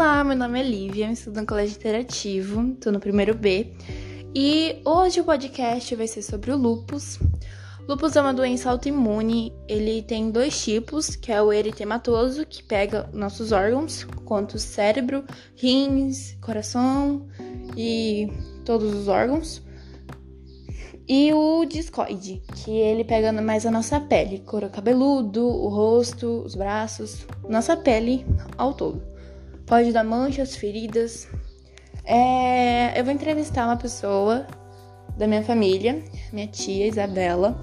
Olá, meu nome é Lívia, eu estudo no Colégio Interativo, tô no primeiro B. E hoje o podcast vai ser sobre o lupus. Lupus é uma doença autoimune, ele tem dois tipos, que é o eritematoso, que pega nossos órgãos, quanto o cérebro, rins, coração e todos os órgãos. E o discoide, que ele pega mais a nossa pele, couro cabeludo, o rosto, os braços, nossa pele ao todo. Pode dar manchas, feridas. É... Eu vou entrevistar uma pessoa da minha família, minha tia Isabela.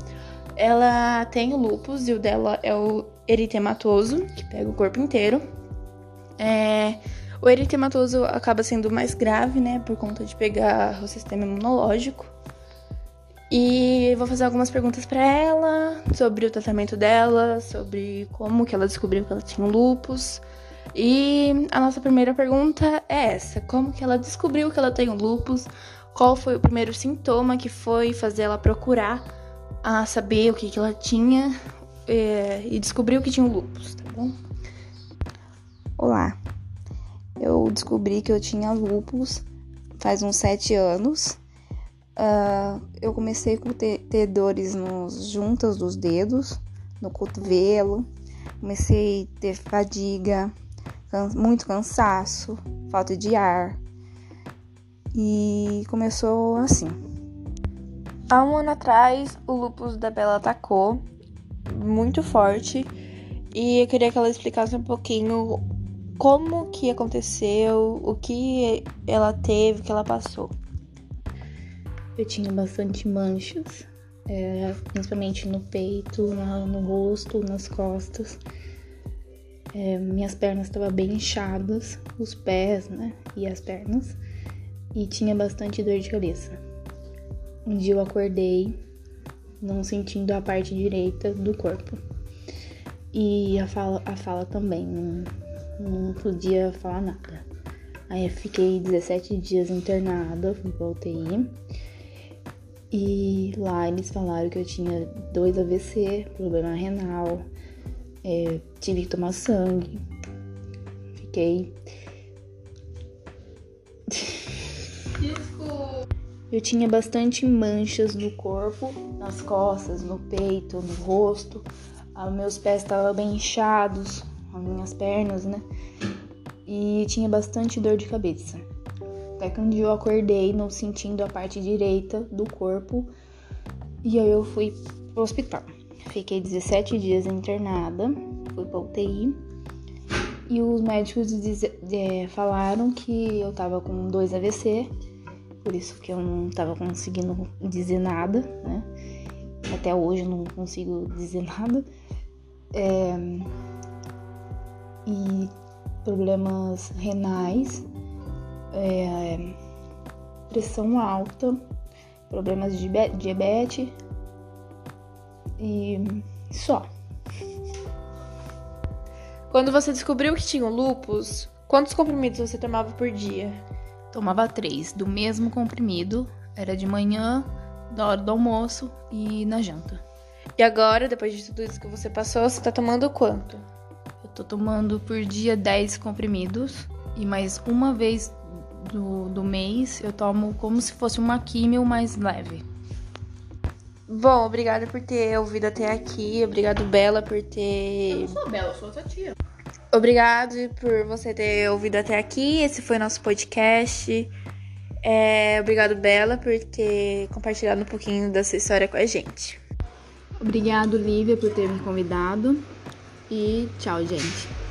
Ela tem o lupus e o dela é o eritematoso, que pega o corpo inteiro. É... O eritematoso acaba sendo mais grave, né, por conta de pegar o sistema imunológico. E vou fazer algumas perguntas para ela sobre o tratamento dela, sobre como que ela descobriu que ela tinha lupus. E a nossa primeira pergunta é essa: como que ela descobriu que ela tem lupus? Qual foi o primeiro sintoma que foi fazer ela procurar a saber o que, que ela tinha é, e descobriu que tinha lupus, tá bom? Olá, eu descobri que eu tinha lupus faz uns sete anos. Uh, eu comecei com ter, ter dores nos juntas dos dedos, no cotovelo, comecei a ter fadiga, muito cansaço, falta de ar. E começou assim. Há um ano atrás, o lupus da Bela atacou muito forte e eu queria que ela explicasse um pouquinho como que aconteceu, o que ela teve, o que ela passou. Eu tinha bastante manchas, é, principalmente no peito, no rosto, nas costas. É, minhas pernas estavam bem inchadas, os pés, né? E as pernas. E tinha bastante dor de cabeça. Um dia eu acordei não sentindo a parte direita do corpo. E a fala, a fala também, não, não podia falar nada. Aí eu fiquei 17 dias internada, fui pra UTI. E lá eles falaram que eu tinha dois AVC, problema renal, é, tive que tomar sangue. Fiquei. Eu tinha bastante manchas no corpo, nas costas, no peito, no rosto. Ah, meus pés estavam bem inchados, as minhas pernas, né? E tinha bastante dor de cabeça. Até que um dia eu acordei não sentindo a parte direita do corpo e aí eu fui pro hospital. Fiquei 17 dias internada, fui pra UTI e os médicos é, falaram que eu tava com dois AVC, por isso que eu não tava conseguindo dizer nada, né? Até hoje eu não consigo dizer nada. É, e problemas renais é, pressão alta, problemas de diabetes e só. Quando você descobriu que tinha lupus, quantos comprimidos você tomava por dia? Tomava três, do mesmo comprimido. Era de manhã, da hora do almoço e na janta. E agora, depois de tudo isso que você passou, você tá tomando quanto? Eu tô tomando por dia 10 comprimidos e mais uma vez do, do mês eu tomo como se fosse uma químio mais leve. Bom, obrigada por ter ouvido até aqui. Obrigado, Bela, por ter. Eu não sou Bela, eu sou sua tia. Obrigado por você ter ouvido até aqui. Esse foi nosso podcast. É, obrigado, Bela, por ter compartilhado um pouquinho da sua história com a gente. Obrigado, Lívia, por ter me convidado. E tchau, gente.